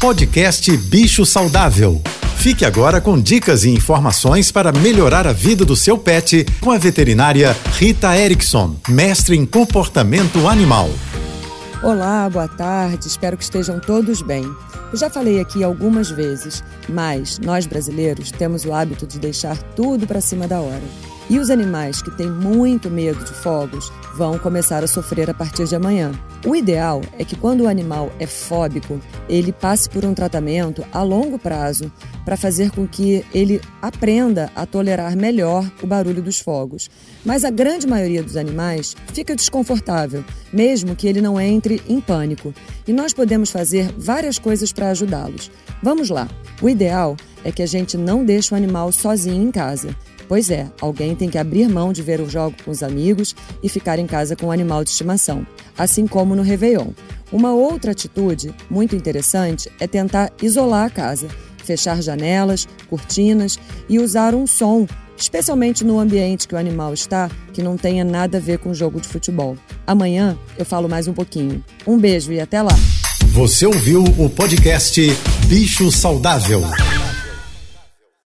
Podcast Bicho Saudável. Fique agora com dicas e informações para melhorar a vida do seu pet com a veterinária Rita Erickson, mestre em comportamento animal. Olá, boa tarde, espero que estejam todos bem. Eu já falei aqui algumas vezes, mas nós brasileiros temos o hábito de deixar tudo para cima da hora. E os animais que têm muito medo de fogos vão começar a sofrer a partir de amanhã. O ideal é que quando o animal é fóbico, ele passe por um tratamento a longo prazo para fazer com que ele aprenda a tolerar melhor o barulho dos fogos. Mas a grande maioria dos animais fica desconfortável, mesmo que ele não entre em pânico. E nós podemos fazer várias coisas para ajudá-los. Vamos lá. O ideal é que a gente não deixe o animal sozinho em casa. Pois é, alguém tem que abrir mão de ver o jogo com os amigos e ficar em casa com o animal de estimação, assim como no Réveillon. Uma outra atitude muito interessante é tentar isolar a casa, fechar janelas, cortinas e usar um som, especialmente no ambiente que o animal está, que não tenha nada a ver com o jogo de futebol. Amanhã eu falo mais um pouquinho. Um beijo e até lá! Você ouviu o podcast Bicho Saudável.